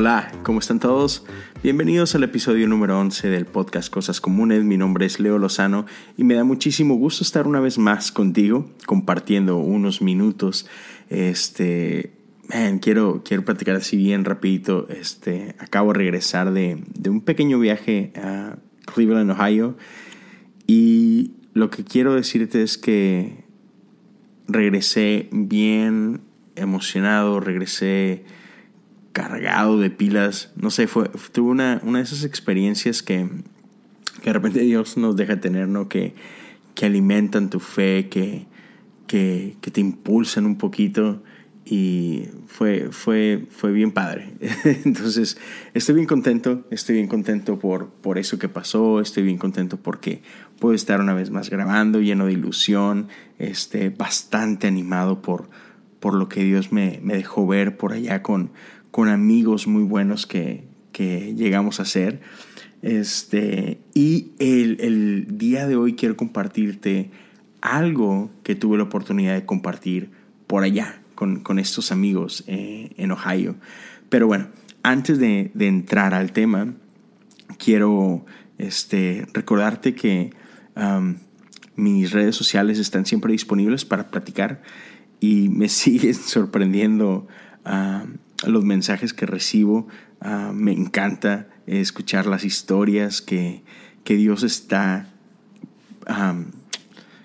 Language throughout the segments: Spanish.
Hola, ¿cómo están todos? Bienvenidos al episodio número 11 del podcast Cosas Comunes. Mi nombre es Leo Lozano y me da muchísimo gusto estar una vez más contigo, compartiendo unos minutos. Este, man, quiero, quiero platicar así bien rapidito. Este, acabo de regresar de, de un pequeño viaje a Cleveland, Ohio. Y lo que quiero decirte es que regresé bien emocionado, regresé cargado de pilas. No sé, fue, tuve una, una de esas experiencias que, que, de repente Dios nos deja tener, ¿no? Que, que alimentan tu fe, que, que, que, te impulsan un poquito. Y fue, fue, fue bien padre. Entonces, estoy bien contento, estoy bien contento por, por eso que pasó, estoy bien contento porque puedo estar una vez más grabando, lleno de ilusión, este, bastante animado por, por lo que Dios me, me dejó ver por allá con, con amigos muy buenos que, que llegamos a ser. Este, y el, el, día de hoy quiero compartirte algo que tuve la oportunidad de compartir por allá con, con estos amigos eh, en Ohio. Pero bueno, antes de, de, entrar al tema, quiero este, recordarte que mis redes sociales están siempre disponibles para platicar y me siguen sorprendiendo. Uh, los mensajes que recibo. Uh, me encanta escuchar las historias que, que Dios está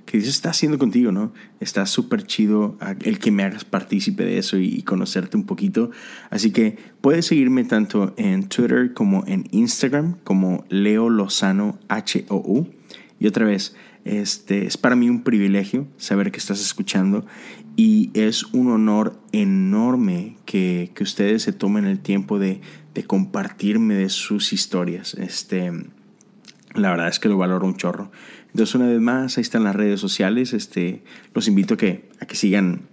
que Dios está haciendo contigo, ¿no? Está súper chido el que me hagas partícipe de eso y, y, conocerte un poquito. Así que puedes seguirme tanto en Twitter como en Instagram como Leo Lozano H-O-U. Y otra vez, este, es para mí un privilegio saber que estás escuchando y es un honor enorme que, que ustedes se tomen el tiempo de, de, compartirme de sus historias. Este, la verdad es que lo valoro un chorro. Entonces, una vez más, ahí están las redes sociales. Este, los invito a que, a que sigan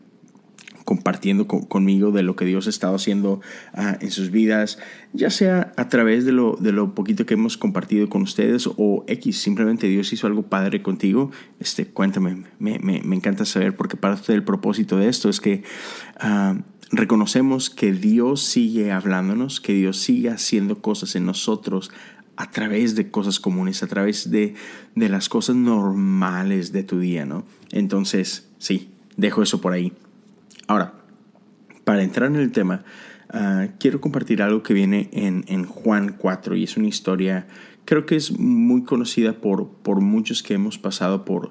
compartiendo con, conmigo de lo que Dios ha estado haciendo uh, en sus vidas, ya sea a través de lo, de lo poquito que hemos compartido con ustedes o X, simplemente Dios hizo algo padre contigo, este, cuéntame, me, me, encanta saber porque parte del propósito de esto es que uh, reconocemos que Dios sigue hablándonos, que Dios sigue haciendo cosas en nosotros a través de cosas comunes, a través de, de las cosas normales de tu día, ¿no? Entonces, sí, dejo eso por ahí. Ahora, para entrar en el tema, uh, quiero compartir algo que viene en, en, Juan 4 y es una historia, creo que es muy conocida por, por muchos que hemos pasado por,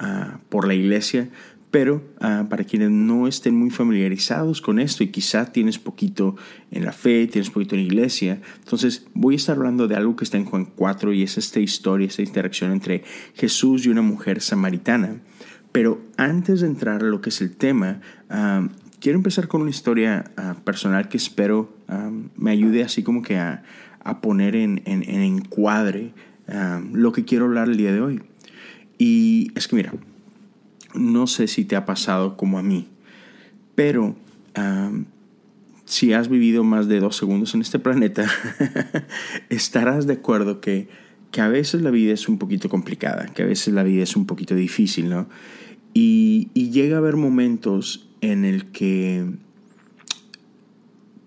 uh, por la iglesia, pero uh, para quienes no estén muy familiarizados con esto y quizá tienes poquito en la fe, tienes poquito en la iglesia, entonces voy a estar hablando de algo que está en Juan 4 y es esta historia, esta interacción entre Jesús y una mujer samaritana. Pero antes de entrar a lo que es el tema, quiero empezar con una historia uh, personal que espero me ayude así como que a, poner en, en, en encuadre lo que quiero hablar el día de hoy. Y es que mira, no sé si te ha pasado como a mí, pero si has vivido más de dos segundos en este planeta, estarás de acuerdo que, que a veces la vida es un poquito complicada, que a veces la vida es un poquito difícil, ¿no? Y, llega a haber momentos en el que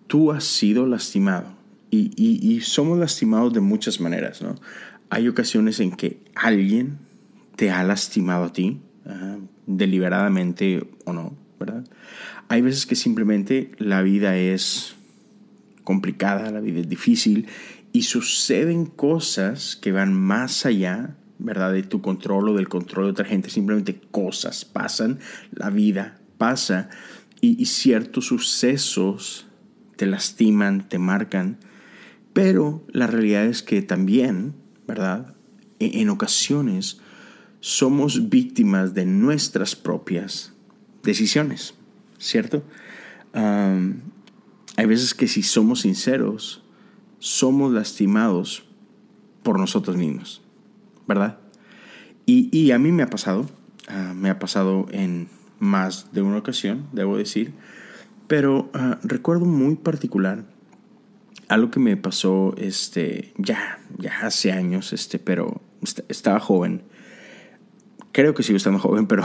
tú has sido lastimado. Y, somos lastimados de muchas maneras, ¿no? Hay ocasiones en que alguien te ha lastimado a ti, deliberadamente o no, ¿verdad? Hay veces que simplemente la vida es complicada, la vida es difícil y suceden cosas que van más allá ¿verdad? De tu control o del control de otra gente. Simplemente cosas pasan, la vida pasa y, ciertos sucesos te lastiman, te marcan. Pero la realidad es que también, ¿verdad? En, en ocasiones somos víctimas de nuestras propias decisiones, ¿cierto? Hay veces que si somos sinceros, somos lastimados por nosotros mismos. ¿verdad? Y, y a mí me ha pasado, uh, me ha pasado en más de una ocasión, debo decir, pero ah, recuerdo muy particular algo que me pasó este, ya, ya hace años, este, pero estaba joven. Creo que sigo estando joven, pero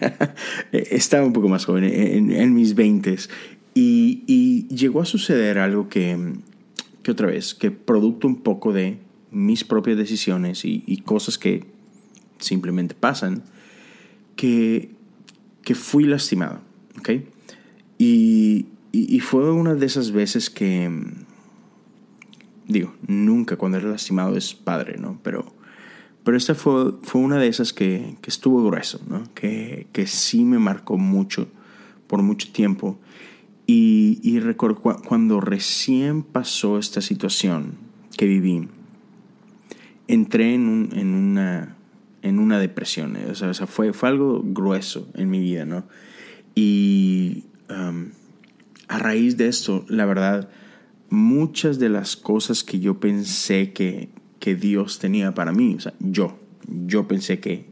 estaba un poco más joven, en, mis veintes. Y, y, llegó a suceder algo que, que otra vez, que producto un poco de mis propias decisiones y, y cosas que simplemente pasan, que, que fui lastimado. ¿ok? Y, y, fue una de esas veces que, digo, nunca cuando eres lastimado es padre, ¿no? Pero, pero esta fue, fue una de esas que, que estuvo grueso, ¿no? Que, que, sí me marcó mucho, por mucho tiempo. Y, y recuerdo cuando recién pasó esta situación que viví, entré en, un, en, una, en una depresión. O sea, fue, fue algo grueso en mi vida, ¿no? Y um, a raíz de esto, la verdad, muchas de las cosas que yo pensé que, que Dios tenía para mí, o sea, yo, yo pensé que,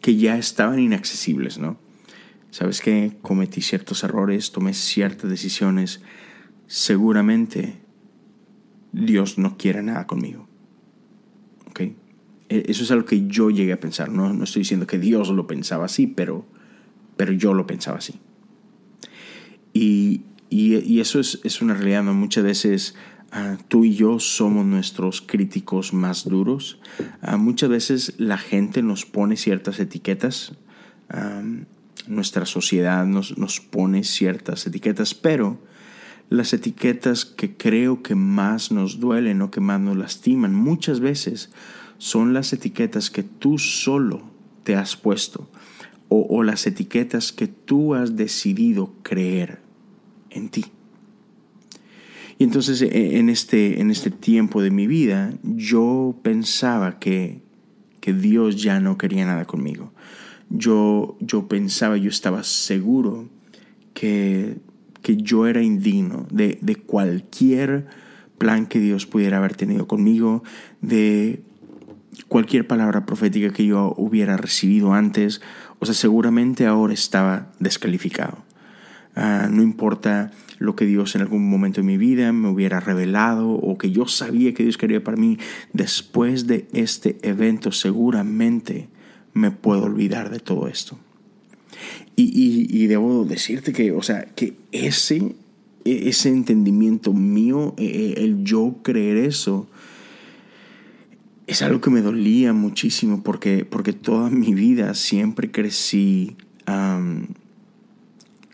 que ya estaban inaccesibles, ¿no? Sabes que cometí ciertos errores, tomé ciertas decisiones, seguramente Dios no quiere nada conmigo. ¿Ok? E, eso es algo que yo llegué a pensar. No, no estoy diciendo que Dios lo pensaba así, pero, pero yo lo pensaba así. Y, y, eso es, es, una realidad, Muchas veces uh, tú y yo somos nuestros críticos más duros. Uh, muchas veces la gente nos pone ciertas etiquetas. Nuestra sociedad nos, nos pone ciertas etiquetas, pero las etiquetas que creo que más nos duelen o que más nos lastiman muchas veces son las etiquetas que tú solo te has puesto o, o las etiquetas que tú has decidido creer en ti. Y entonces e, en este, en este tiempo de mi vida yo pensaba que, que Dios ya no quería nada conmigo. Yo, yo pensaba, yo estaba seguro que, que yo era indigno de, de cualquier plan que Dios pudiera haber tenido conmigo, de cualquier palabra profética que yo hubiera recibido antes. O sea, seguramente ahora estaba descalificado. Ah, no importa lo que Dios en algún momento de mi vida me hubiera revelado o que yo sabía que Dios quería para mí, después de este evento seguramente me puedo olvidar de todo esto. Y, debo decirte que, o sea, que ese, ese entendimiento mío, e, e, el yo creer eso, es algo que me dolía muchísimo porque, porque toda mi vida siempre crecí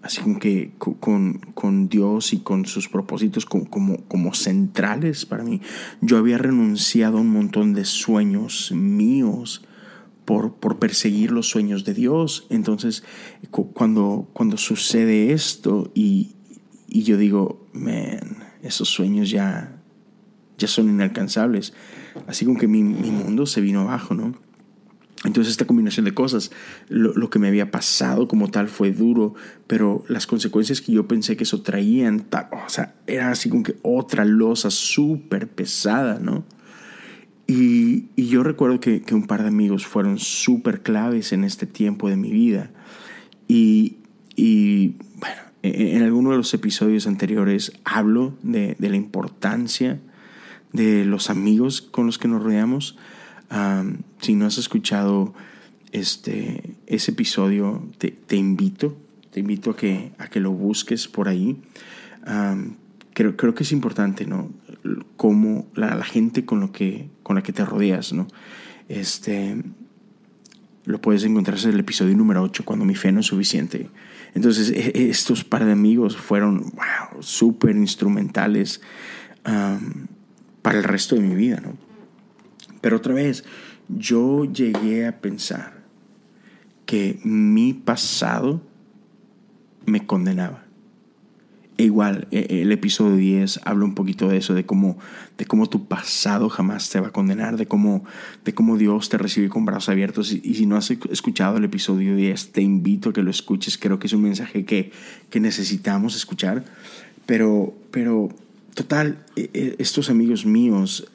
así como que con, con, Dios y con sus propósitos como, como, como, centrales para mí. Yo había renunciado a un montón de sueños míos por, por perseguir los sueños de Dios. Entonces, cuando, cuando sucede esto y, y yo digo, man, esos sueños ya, ya son inalcanzables. Así como que mi, mi mundo se vino abajo, ¿no? Entonces esta combinación de cosas, lo, que me había pasado como tal fue duro, pero las consecuencias que yo pensé que eso traían, o sea, era así como que otra losa súper pesada, ¿no? Y, yo recuerdo que, un par de amigos fueron súper claves en este tiempo de mi vida. Y, bueno, en, alguno de los episodios anteriores hablo de, de la importancia de los amigos con los que nos rodeamos si no has escuchado este, ese episodio, te, invito, te invito a que, a que lo busques por ahí. creo, creo que es importante, ¿no? Cómo la, gente con, lo que, con la que te rodeas, ¿no? Este, lo puedes encontrar en el episodio número 8, cuando mi fe no es suficiente. Entonces, e, e, estos par de amigos fueron, wow, súper instrumentales para el resto de mi vida, ¿no? Pero otra vez, yo llegué a pensar que mi pasado me condenaba. E igual, e, el episodio 10 habla un poquito de eso, de cómo, de cómo tu pasado jamás te va a condenar, de cómo, de cómo Dios te recibe con brazos abiertos. Y, si no has escuchado el episodio 10, te invito a que lo escuches. Creo que es un mensaje que, que necesitamos escuchar. Pero, pero total, e, estos amigos míos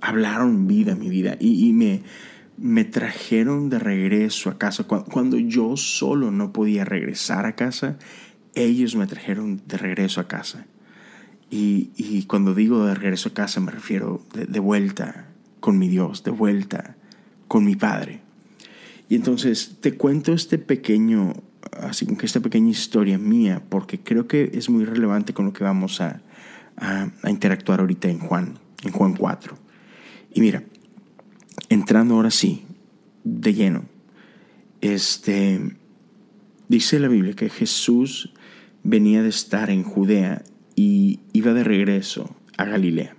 hablaron vida mi vida y, me, me trajeron de regreso a casa. Cuando yo solo no podía regresar a casa, ellos me trajeron de regreso a casa. Y, cuando digo de regreso a casa me refiero de, vuelta con mi Dios, de vuelta con mi Padre. Y entonces te cuento este pequeño, así que esta pequeña historia mía, porque creo que es muy relevante con lo que vamos a, a interactuar ahorita en Juan, en Juan 4. Y mira, entrando ahora sí, de lleno, este, dice la Biblia que Jesús venía de estar en Judea y iba de regreso a Galilea.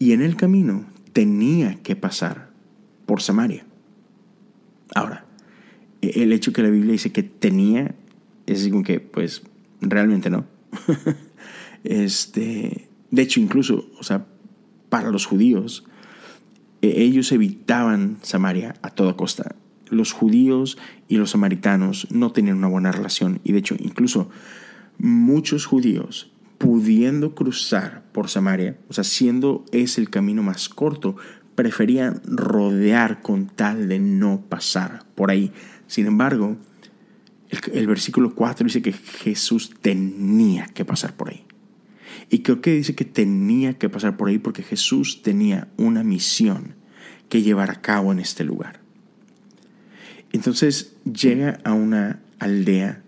Y en el camino tenía que pasar por Samaria. Ahora, el hecho que la Biblia dice que tenía, es como que, pues, realmente no. este, de hecho, incluso, o sea, para los judíos, e, ellos evitaban Samaria a toda costa. Los judíos y los samaritanos no tenían una buena relación y de hecho incluso muchos judíos pudiendo cruzar por Samaria, o sea, siendo ese el camino más corto, preferían rodear con tal de no pasar por ahí. Sin embargo, el, el, versículo 4 dice que Jesús tenía que pasar por ahí. Y creo que dice que tenía que pasar por ahí porque Jesús tenía una misión que llevar a cabo en este lugar. Entonces llega a una aldea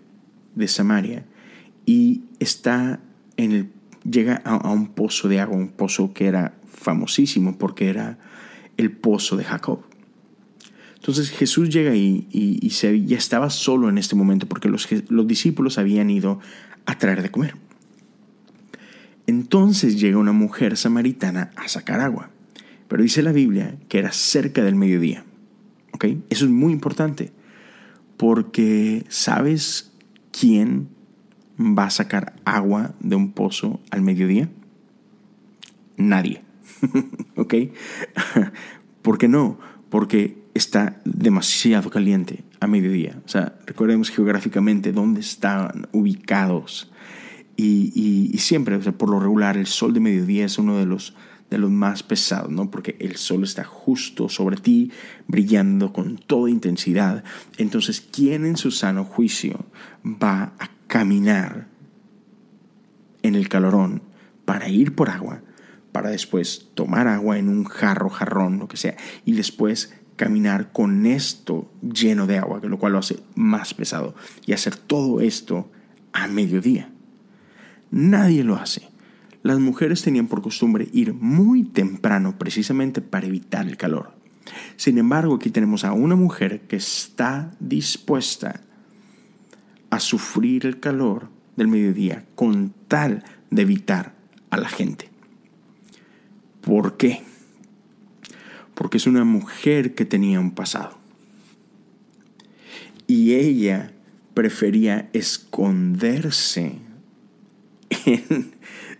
de Samaria y está en el llega a, un pozo de agua, un pozo que era famosísimo porque era el pozo de Jacob. Entonces Jesús llega ahí y, se, ya estaba solo en este momento porque los, los discípulos habían ido a traer de comer. Entonces llega una mujer samaritana a sacar agua. Pero dice la Biblia que era cerca del mediodía. ¿Ok? Eso es muy importante. Porque ¿sabes quién va a sacar agua de un pozo al mediodía? Nadie. ¿Ok? ¿Por qué no? Porque está demasiado caliente a mediodía. O sea, recordemos geográficamente dónde estaban ubicados y, siempre, por lo regular, el sol de mediodía es uno de los, de los más pesados, ¿no? Porque el sol está justo sobre ti, brillando con toda intensidad. Entonces, ¿quién en su sano juicio va a caminar en el calorón para ir por agua, para después tomar agua en un jarro, jarrón, lo que sea, y después caminar con esto lleno de agua, lo cual lo hace más pesado, y hacer todo esto a mediodía? Nadie lo hace. Las mujeres tenían por costumbre ir muy temprano precisamente para evitar el calor. Sin embargo, aquí tenemos a una mujer que está dispuesta a sufrir el calor del mediodía con tal de evitar a la gente. ¿Por qué? Porque es una mujer que tenía un pasado. Y ella prefería esconderse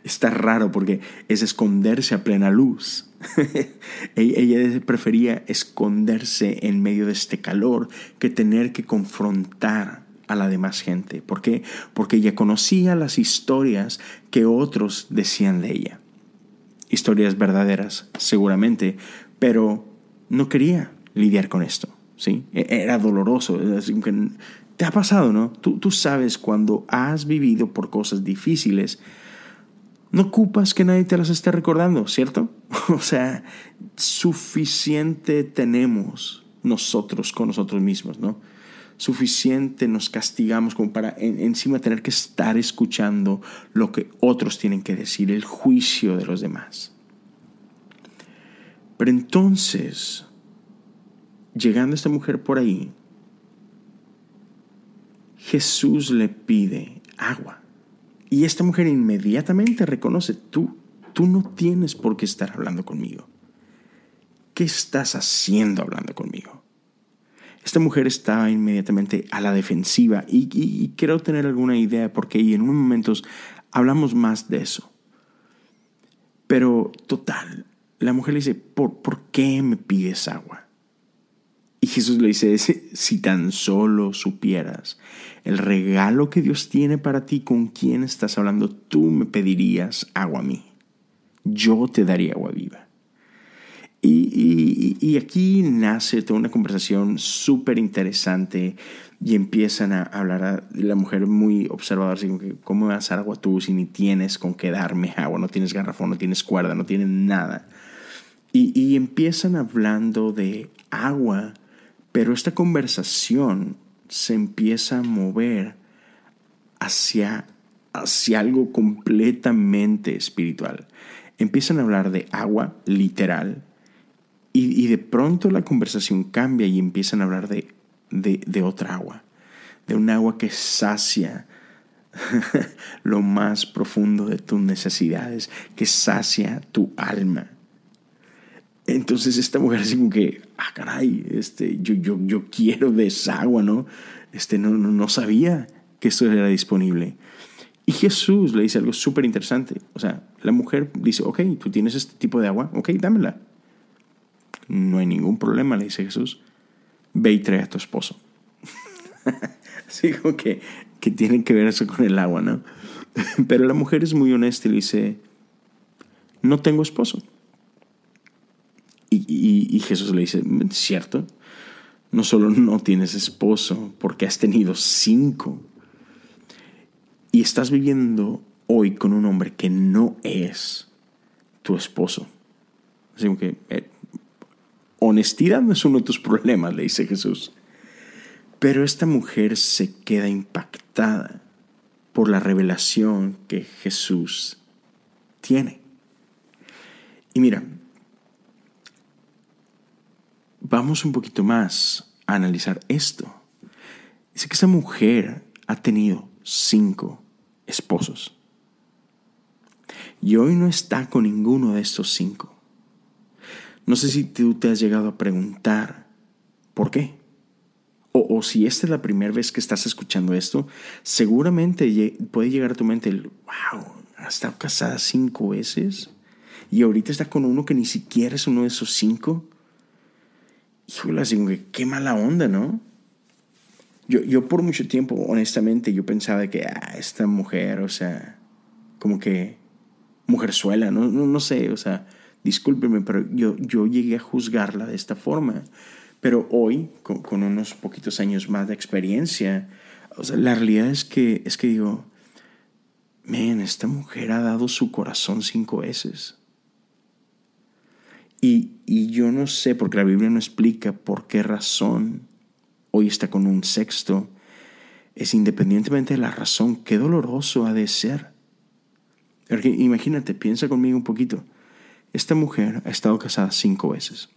está raro porque es esconderse a plena luz. ella prefería esconderse en medio de este calor que tener que confrontar a la demás gente. ¿Por qué? Porque ella conocía las historias que otros decían de ella. Historias verdaderas, seguramente, pero no quería lidiar con esto. ¿sí? E-, era doloroso. Te ha pasado, ¿no? Tú, tú sabes cuando has vivido por cosas difíciles, no ocupas que nadie te las esté recordando, ¿cierto? O sea, suficiente tenemos nosotros con nosotros mismos, ¿no? Suficiente nos castigamos como para encima tener que estar escuchando lo que otros tienen que decir, el juicio de los demás. Pero entonces, llegando esta mujer por ahí, Jesús le pide agua. Y esta mujer inmediatamente reconoce, tú, tú no tienes por qué estar hablando conmigo. ¿Qué estás haciendo hablando conmigo? Esta mujer estaba inmediatamente a la defensiva y, quiero tener alguna idea porque en unos momentos hablamos más de eso. Pero total, la mujer le dice, ¿por, ¿por qué me pides agua? Y Jesús le dice, si tan solo supieras el regalo que Dios tiene para ti, con quién estás hablando, tú me pedirías agua a mí. Yo te daría agua viva. Y, aquí nace toda una conversación súper interesante y empiezan a hablar a la mujer muy observadora, así como ¿cómo vas a dar agua tú si ni tienes con qué darme agua? No tienes garrafón, no tienes cuerda, no tienes nada. Y, y empiezan hablando de agua, pero esta conversación se empieza a mover hacia, hacia algo completamente espiritual. Empiezan a hablar de agua literal, y, de pronto la conversación cambia y empiezan a hablar de, de, otra agua, de un agua que sacia lo más profundo de tus necesidades, que sacia tu alma. Entonces esta mujer así como que, ah, caray, este, yo, yo, yo quiero de esa agua, ¿no? Este, no, no, no sabía que esto era disponible. Y Jesús le dice algo súper interesante. O sea, la mujer dice, ok, tú tienes este tipo de agua, ok, dámela. No hay ningún problema, le dice Jesús. Ve y trae a tu esposo. Así como que, que tiene que ver eso con el agua, ¿no? Pero la mujer es muy honesta y le dice, no tengo esposo. Y, Jesús le dice, cierto, no solo no tienes esposo, porque has tenido cinco. Y estás viviendo hoy con un hombre que no es tu esposo. Así que eh, honestidad no es uno de tus problemas, le dice Jesús. Pero esta mujer se queda impactada por la revelación que Jesús tiene. Y mira, vamos un poquito más a analizar esto. Dice que esa mujer ha tenido cinco esposos. Y hoy no está con ninguno de estos cinco. No sé si tú te has llegado a preguntar por qué. O, si esta es la primera vez que estás escuchando esto, seguramente puede llegar a tu mente el, wow, ha estado casada cinco veces y ahorita está con uno que ni siquiera es uno de esos cinco. Híjole, así que qué mala onda, ¿no? Yo, yo por mucho tiempo, honestamente, yo pensaba que ah, esta mujer, o sea, como que mujerzuela, no, no, no sé, o sea, discúlpeme, pero yo, yo llegué a juzgarla de esta forma. Pero hoy, con, unos poquitos años más de experiencia, o sea, la realidad es que, es que digo, man, esta mujer ha dado su corazón cinco veces. Y, y yo no sé, porque la Biblia no explica por qué razón hoy está con un sexto. Es independientemente de la razón, qué doloroso ha de ser. Imagínate, piensa conmigo un poquito. Esta mujer ha estado casada cinco veces.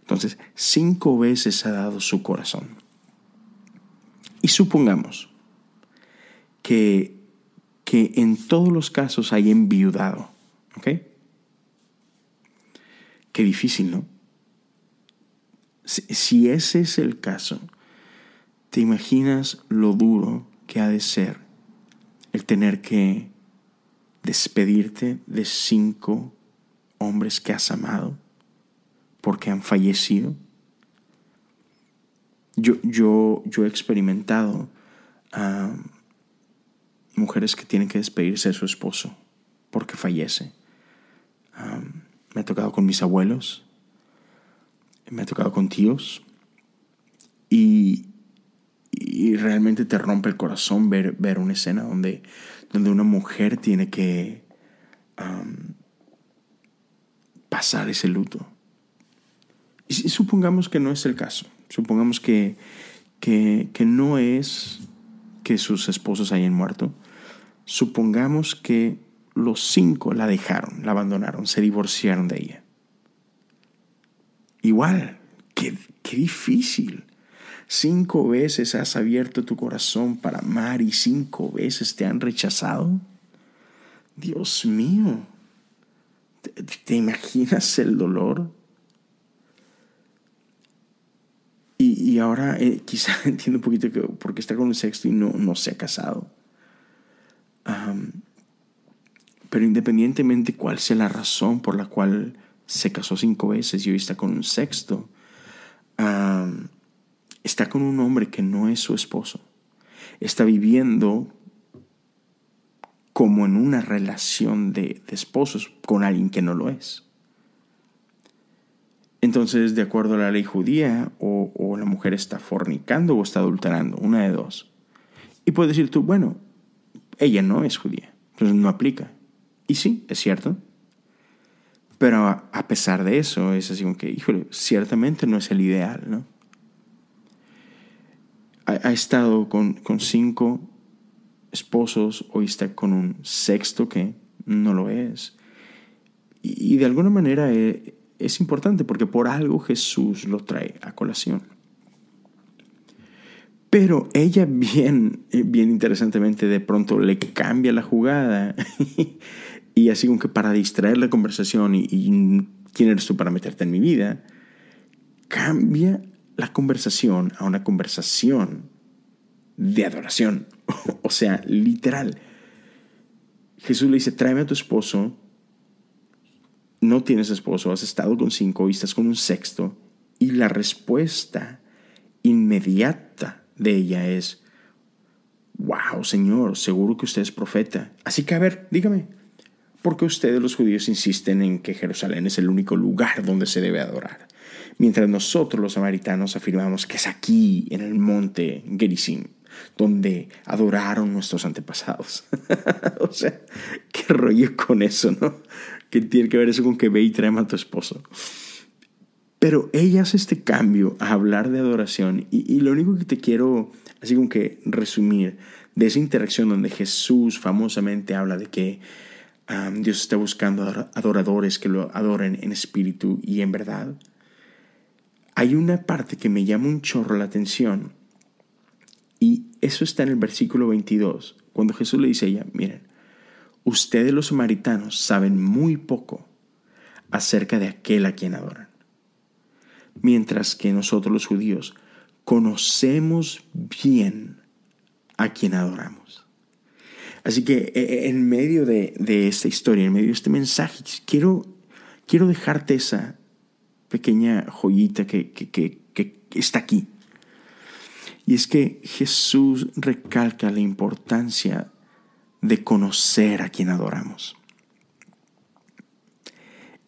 Entonces, cinco veces ha dado su corazón. Y supongamos que, que en todos los casos hay enviudado. ¿Ok? Qué difícil, ¿no? Si, ese es el caso, ¿te imaginas lo duro que ha de ser el tener que despedirte de cinco hombres que has amado porque han fallecido. Yo, yo, yo he experimentado a mujeres que tienen que despedirse de su esposo porque fallece. Me ha tocado con mis abuelos, me ha tocado con tíos y, realmente te rompe el corazón ver, ver una escena donde, donde una mujer tiene que pasar ese luto. Y supongamos que no es el caso, supongamos que, que, que no es que sus esposos hayan muerto, supongamos que los cinco la dejaron, la abandonaron, se divorciaron de ella. Igual, qué, difícil. Cinco veces has abierto tu corazón para amar y cinco veces te han rechazado. Dios mío. ¿Te, imaginas el dolor? Y, ahora eh, quizá entiendo un poquito que, por qué está con un sexto y no, no se ha casado. Pero independientemente cuál sea la razón por la cual se casó cinco veces y hoy está con un sexto, está con un hombre que no es su esposo. Está viviendo como en una relación de, esposos con alguien que no lo es. entonces, de acuerdo a la ley judía, o, o, la mujer está fornicando o está adulterando, una de dos. Y puedes decir tú, bueno, ella no es judía, entonces no aplica. Y sí, es cierto. Pero a, pesar de eso, es así como que, híjole, ciertamente no es el ideal, ¿no? Ha, estado con, con, cinco esposos, hoy está con un sexto que no lo es. Y, de alguna manera es, es importante porque por algo Jesús lo trae a colación. Pero ella bien, bien interesantemente de pronto le cambia la jugada y así como que para distraer la conversación y, quién eres tú para meterte en mi vida, cambia la conversación a una conversación de adoración. o sea, literal. Jesús le dice, tráeme a tu esposo, no tienes esposo, has estado con cinco y estás con un sexto. Y la respuesta inmediata de ella es, wow, Señor, seguro que usted es profeta. Así que a ver, dígame, porque ustedes los judíos insisten en que Jerusalén es el único lugar donde se debe adorar, mientras nosotros los samaritanos afirmamos que es aquí, en el monte Gerizim, donde adoraron nuestros antepasados. o sea, qué rollo con eso, ¿no? Que tiene que ver eso con que ve y trae a tu esposo. Pero ella hace este cambio a hablar de adoración y, y lo único que te quiero, así como que resumir, de esa interacción donde Jesús famosamente habla de que Dios está buscando adoradores que lo adoren en espíritu y en verdad. Hay una parte que me llama un chorro la atención y eso está en el versículo 22, cuando Jesús le dice a ella, miren, ustedes los samaritanos saben muy poco acerca de aquel a quien adoran, mientras que nosotros los judíos conocemos bien a quien adoramos. Así que e, e, en medio de, esta historia, en medio de este mensaje, quiero, quiero dejarte esa pequeña joyita que, que está aquí. Y es que Jesús recalca la importancia de conocer a quien adoramos.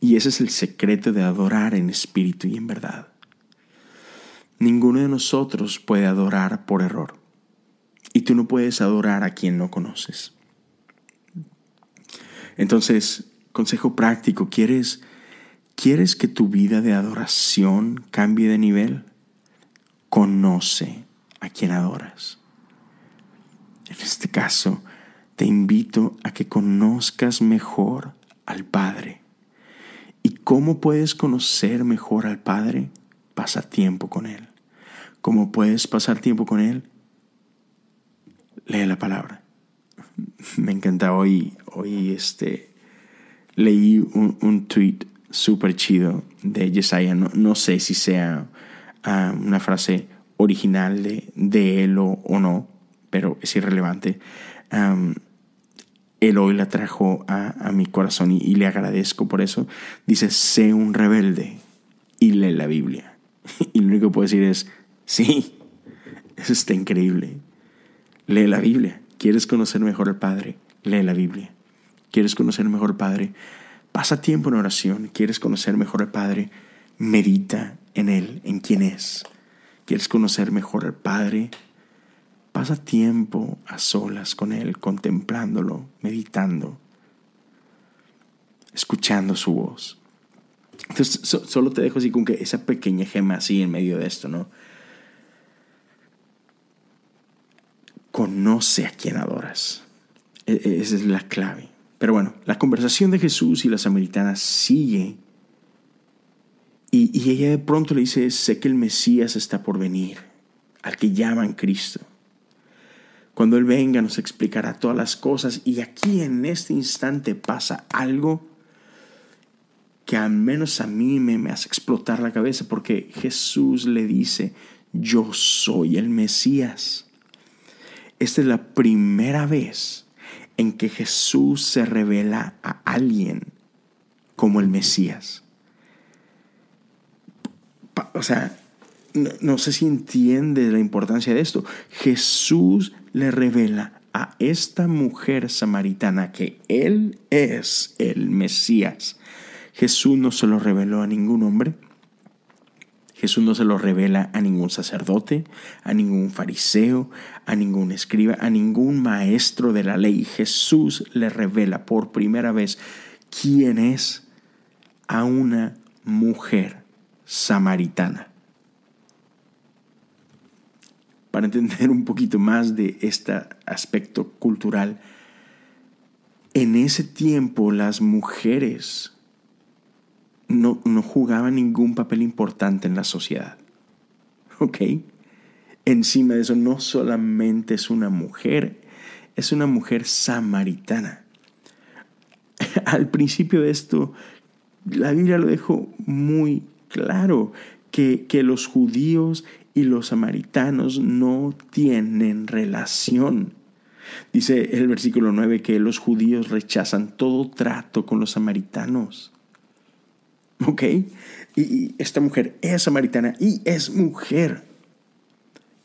Y ese es el secreto de adorar en espíritu y en verdad. Ninguno de nosotros puede adorar por error. Y tú no puedes adorar a quien no conoces. Entonces, consejo práctico, ¿quieres, ¿quieres que tu vida de adoración cambie de nivel? Conoce a quien adoras. En este caso, te invito a que conozcas mejor al Padre. ¿Y cómo puedes conocer mejor al Padre? Pasa tiempo con Él. ¿Cómo puedes pasar tiempo con Él? Lee la palabra. Me encanta hoy, hoy este, leí un, tweet súper chido de Yesaya. No, sé si sea ah, una frase original de, de o, no, pero es irrelevante. él hoy la trajo a, mi corazón y, y, le agradezco por eso. Dice, sé un rebelde y lee la Biblia. Y lo único que puedo decir es, sí, eso está increíble. Lee la Biblia. ¿Quieres conocer mejor al Padre? Lee la Biblia. ¿Quieres conocer mejor al Padre? Pasa tiempo en oración. ¿Quieres conocer mejor al Padre? Medita en Él, en quién es. ¿Quieres conocer mejor al Padre? Pasa tiempo a solas con Él, contemplándolo, meditando, escuchando su voz. Entonces, solo te dejo así con que esa pequeña gema así en medio de esto, ¿no? Conoce a quien adoras. E, e, esa es la clave. Pero bueno, la conversación de Jesús y la samaritana sigue. Y, ella de pronto le dice, sé que el Mesías está por venir, al que llaman Cristo. Cuando Él venga nos explicará todas las cosas y aquí en este instante pasa algo que al menos a mí me, me hace explotar la cabeza porque Jesús le dice, yo soy el Mesías. Esta es la primera vez en que Jesús se revela a alguien como el Mesías. O sea, no, sé si entiende la importancia de esto. Jesús le revela a esta mujer samaritana que Él es el Mesías. Jesús no se lo reveló a ningún hombre. Jesús no se lo revela a ningún sacerdote, a ningún fariseo, a ningún escriba, a ningún maestro de la ley. Jesús le revela por primera vez quién es a una mujer samaritana. Para entender un poquito más de este aspecto cultural, en ese tiempo las mujeres no, no jugaban ningún papel importante en la sociedad. ¿Ok? Encima de eso, no solamente es una mujer, es una mujer samaritana. Al principio de esto, la Biblia lo dejó muy claro, que, que los judíos y los samaritanos no tienen relación. Dice el versículo 9 que los judíos rechazan todo trato con los samaritanos. ¿Ok? Y, esta mujer es samaritana y es mujer.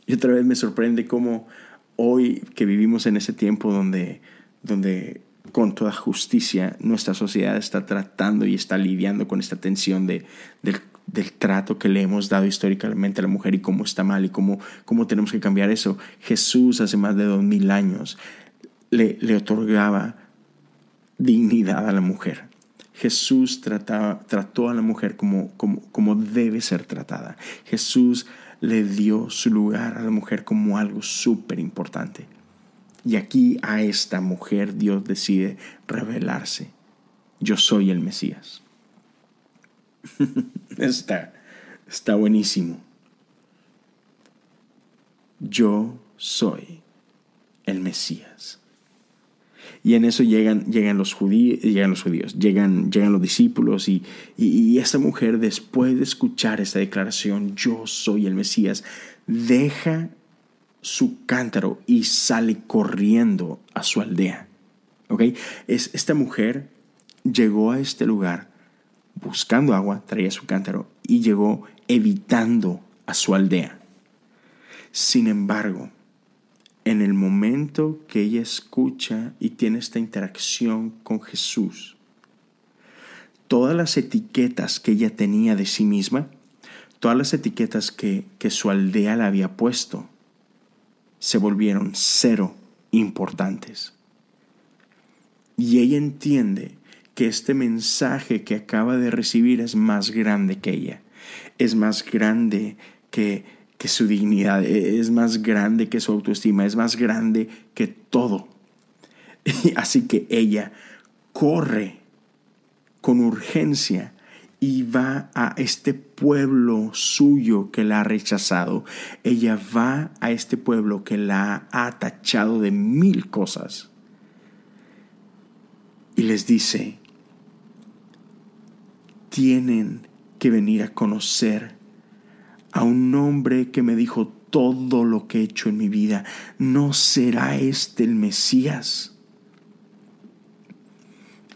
Y otra vez me sorprende cómo hoy que vivimos en ese tiempo donde, donde con toda justicia nuestra sociedad está tratando y está lidiando con esta tensión de, del, trato que le hemos dado históricamente a la mujer y cómo está mal y cómo, cómo tenemos que cambiar eso. Jesús hace más de dos mil años le, le otorgaba dignidad a la mujer. Jesús trataba, trató a la mujer como, como, como debe ser tratada. Jesús le dio su lugar a la mujer como algo súper importante. Y aquí a esta mujer Dios decide revelarse. Yo soy el Mesías. está, está buenísimo. Yo soy el Mesías. Y en eso llegan, llegan, los, judíos, llegan los judíos, llegan, llegan los discípulos y, y, mujer después de escuchar esta declaración, yo soy el Mesías, deja su cántaro y sale corriendo a su aldea. ¿Ok? Es, esta mujer llegó a este lugar buscando agua, traía su cántaro y llegó evitando a su aldea. Sin embargo, en el momento que ella escucha y tiene esta interacción con Jesús, todas las etiquetas que ella tenía de sí misma, todas las etiquetas que, que su aldea le había puesto, se volvieron cero importantes. Y ella entiende que este mensaje que acaba de recibir es más grande que ella, es más grande que que su dignidad e-, es más grande que su autoestima, es más grande que todo. Así que ella corre con urgencia y va a este pueblo suyo que la ha rechazado. Ella va a este pueblo que la ha tachado de mil cosas. Y les dice, tienen que venir a conocer un hombre que me dijo todo lo que he hecho en mi vida. ¿No será este el Mesías?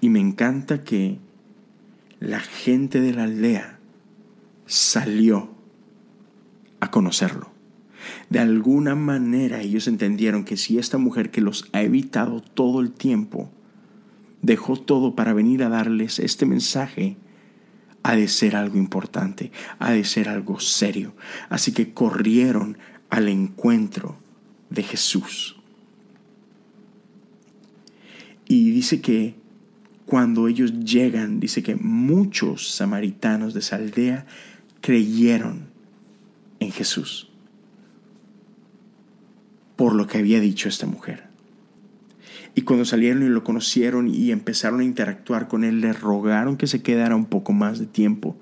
Y me encanta que la gente de la aldea salió a conocerlo. De alguna manera ellos entendieron que si esta mujer que los ha evitado todo el tiempo dejó todo para venir a darles este mensaje, ha de ser algo importante, ha de ser algo serio. Así que corrieron al encuentro de Jesús. Y dice que cuando ellos llegan, dice que muchos samaritanos de esa aldea creyeron en Jesús por lo que había dicho esta mujer. Y cuando salieron y lo conocieron y empezaron a interactuar con él, le rogaron que se quedara un poco más de tiempo.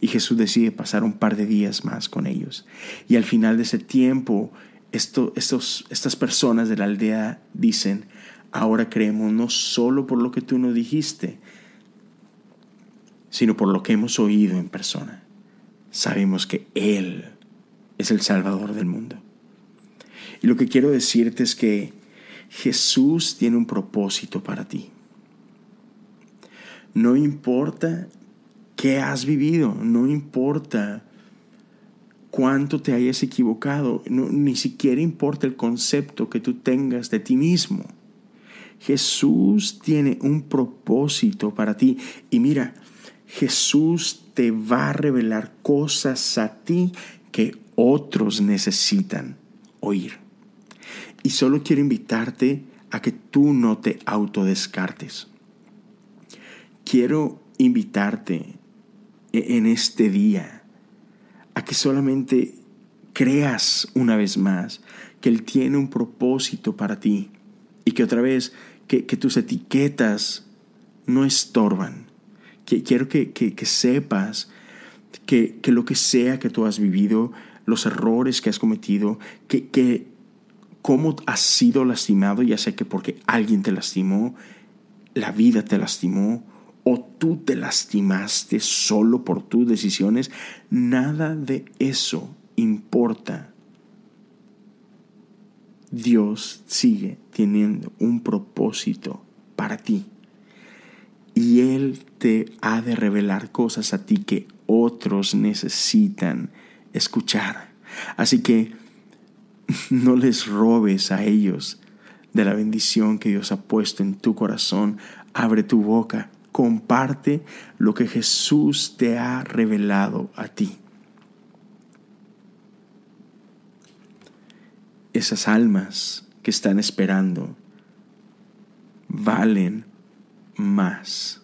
Y Jesús decide pasar un par de días más con ellos. Y al final de ese tiempo, esto, estos, estas personas de la aldea dicen, ahora creemos no solo por lo que tú nos dijiste, sino por lo que hemos oído en persona. Sabemos que Él es el Salvador del mundo. Y lo que quiero decirte es que Jesús tiene un propósito para ti. No importa qué has vivido, no importa cuánto te hayas equivocado, ni siquiera importa el concepto que tú tengas de ti mismo. Jesús tiene un propósito para ti. Y mira, Jesús te va a revelar cosas a ti que otros necesitan oír. Y solo quiero invitarte a que tú no te autodescartes. Quiero invitarte e-, en este día a que solamente creas una vez más que Él tiene un propósito para ti y que otra vez que, tus etiquetas no estorban. Que, quiero que, sepas que, que, lo que sea que tú has vivido, los errores que has cometido, que, que cómo has sido lastimado, ya sea que porque alguien te lastimó, la vida te lastimó, o tú te lastimaste solo por tus decisiones, nada de eso importa. Dios sigue teniendo un propósito para ti. Y Él te ha de revelar cosas a ti que otros necesitan escuchar. Así que no les robes a ellos de la bendición que Dios ha puesto en tu corazón. Abre tu boca, comparte lo que Jesús te ha revelado a ti. Esas almas que están esperando valen más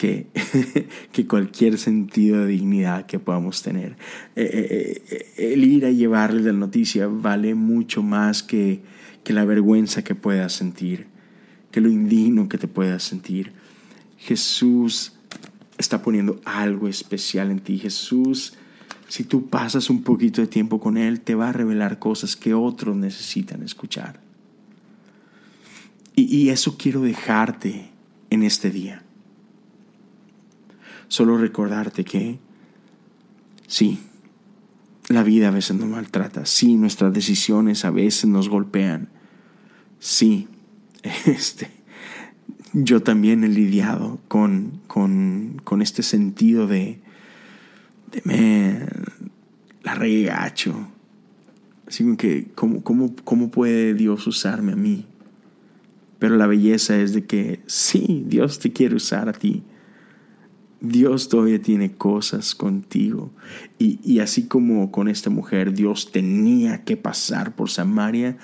que, cualquier sentido de dignidad que podamos tener. Eh, eh, eh, el ir a llevarle la noticia vale mucho más que, que la vergüenza que puedas sentir, que lo indigno que te puedas sentir. Jesús está poniendo algo especial en ti. Jesús, si tú pasas un poquito de tiempo con Él, te va a revelar cosas que otros necesitan escuchar. Y, y eso quiero dejarte en este día. Solo recordarte que sí, la vida a veces nos maltrata, sí, nuestras decisiones a veces nos golpean, sí, este, yo también he lidiado con, con, este sentido de, de la regacho. Así que, ¿cómo, cómo, ¿cómo puede Dios usarme a mí? Pero la belleza es de que sí, Dios te quiere usar a ti. Dios todavía tiene cosas contigo. Y, así como con esta mujer Dios tenía que pasar por Samaria,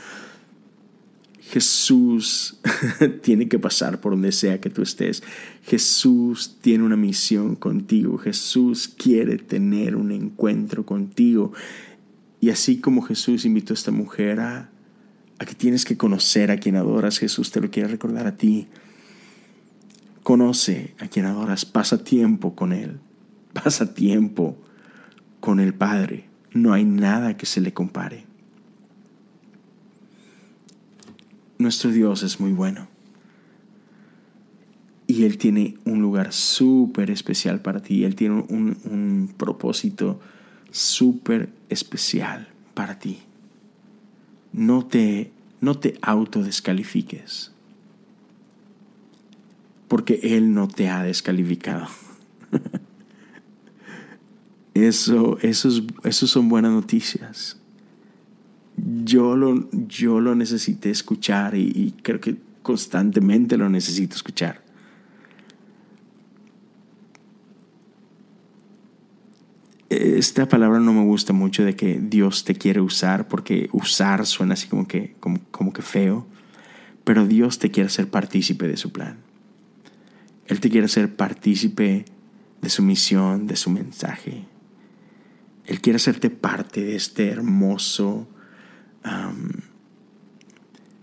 Jesús tiene que pasar por donde sea que tú estés. Jesús tiene una misión contigo. Jesús quiere tener un encuentro contigo. Y así como Jesús invitó a esta mujer a, a que tienes que conocer a quien adoras, Jesús te lo quiere recordar a ti. Conoce a quien adoras, pasa tiempo con Él, pasa tiempo con el Padre. No hay nada que se le compare. Nuestro Dios es muy bueno. Y Él tiene un lugar súper especial para ti. Él tiene un, un propósito súper especial para ti. No te, no te autodescalifiques porque Él no te ha descalificado. Eso, son buenas noticias. Yo lo, yo lo necesité escuchar y, y creo que constantemente lo necesito escuchar. esta palabra no me gusta mucho de que Dios te quiere usar, porque usar suena así como que, como, como que feo, pero Dios te quiere hacer partícipe de su plan. Él te quiere hacer partícipe de su misión, de su mensaje. Él quiere hacerte parte de este hermoso,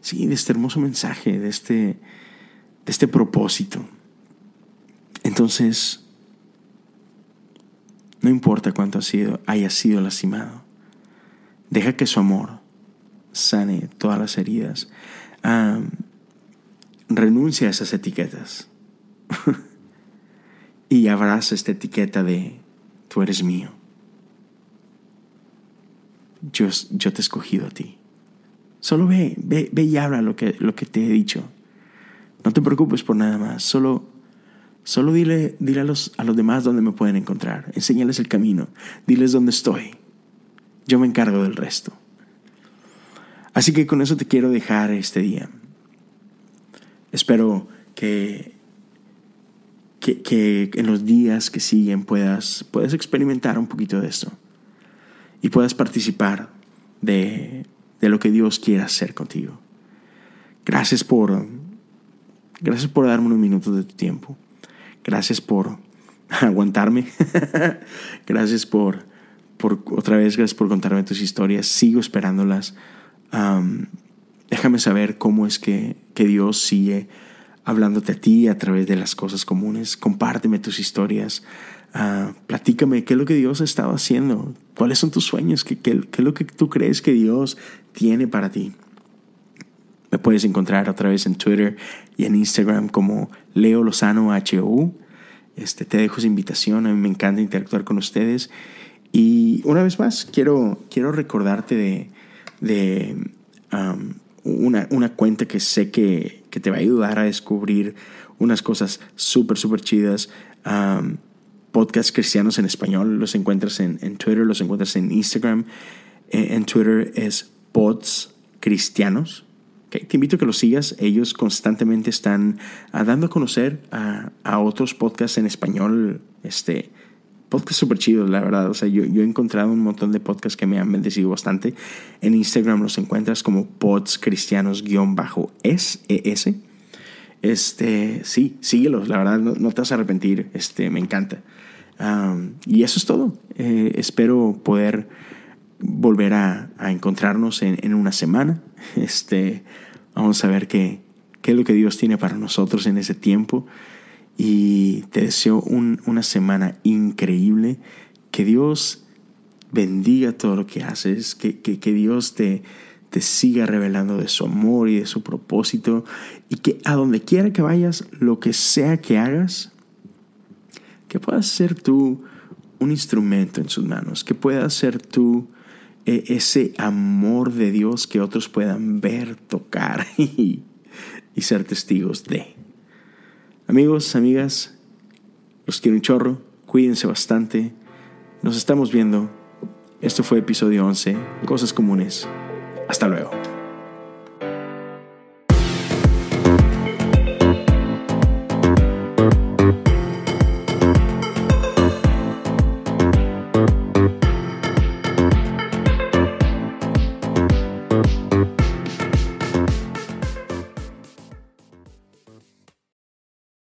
sí, de este hermoso mensaje, de este, de este propósito. Entonces, no importa cuánto ha sido, haya sido lastimado, deja que su amor sane todas las heridas. renuncia a esas etiquetas y abraza esta etiqueta de tú eres mío. Yo, yo te he escogido a ti. Solo ve, ve, ve y habla lo que, lo que te he dicho. No te preocupes por nada más. Solo, solo dile, dile a, los, demás dónde me pueden encontrar. Enséñales el camino. Diles dónde estoy. Yo me encargo del resto. Así que con eso te quiero dejar este día. Espero que que, en los días que siguen puedas, puedas experimentar un poquito de esto y puedas participar de, de lo que Dios quiera hacer contigo. Gracias por, gracias por darme unos minutos de tu tiempo. Gracias por aguantarme. gracias por, por, otra vez, gracias por contarme tus historias. Sigo esperándolas. déjame saber cómo es que, que Dios sigue hablándote a ti a través de las cosas comunes. Compárteme tus historias. Uh, platícame qué es lo que Dios ha estado haciendo. ¿Cuáles son tus sueños? ¿Qué, qué, qué es lo que tú crees que Dios tiene para ti? Me puedes encontrar otra vez en Twitter y en Instagram como Leo Lozano HU. Este, te dejo esa invitación. A mí me encanta interactuar con ustedes. Y una vez más, quiero, quiero recordarte de, de um, una, una, cuenta que sé que, que, te va a ayudar a descubrir unas cosas súper, súper chidas. Um, podcasts cristianos en español los encuentras en, en Twitter, los encuentras en Instagram. En, en Twitter es Pods Cristianos. Okay. Te invito a que los sigas. Ellos constantemente están uh, dando a conocer a, a, otros podcasts en español. Este, podcasts súper chidos, la verdad. O sea, yo, he encontrado un montón de podcasts que me han bendecido bastante. En Instagram los encuentras como pods cristianos-es. E este, sí, síguelos, la verdad, no, te vas a arrepentir. Este, me encanta. Y eso es todo. Eh, espero poder volver a, encontrarnos en, en, una semana. Este, vamos a ver qué, qué es lo que Dios tiene para nosotros en ese tiempo y te deseo un, una semana increíble. Que Dios bendiga todo lo que haces, que, que, que Dios te, te siga revelando de su amor y de su propósito y que a donde quiera que vayas, lo que sea que hagas, que puedas ser tú un instrumento en sus manos, que puedas ser tú eh, ese amor de Dios que otros puedan ver, tocar y, y ser testigos de. Amigos, amigas, los quiero un chorro, cuídense bastante, nos estamos viendo. Esto fue episodio 11, Cosas Comunes. Hasta luego.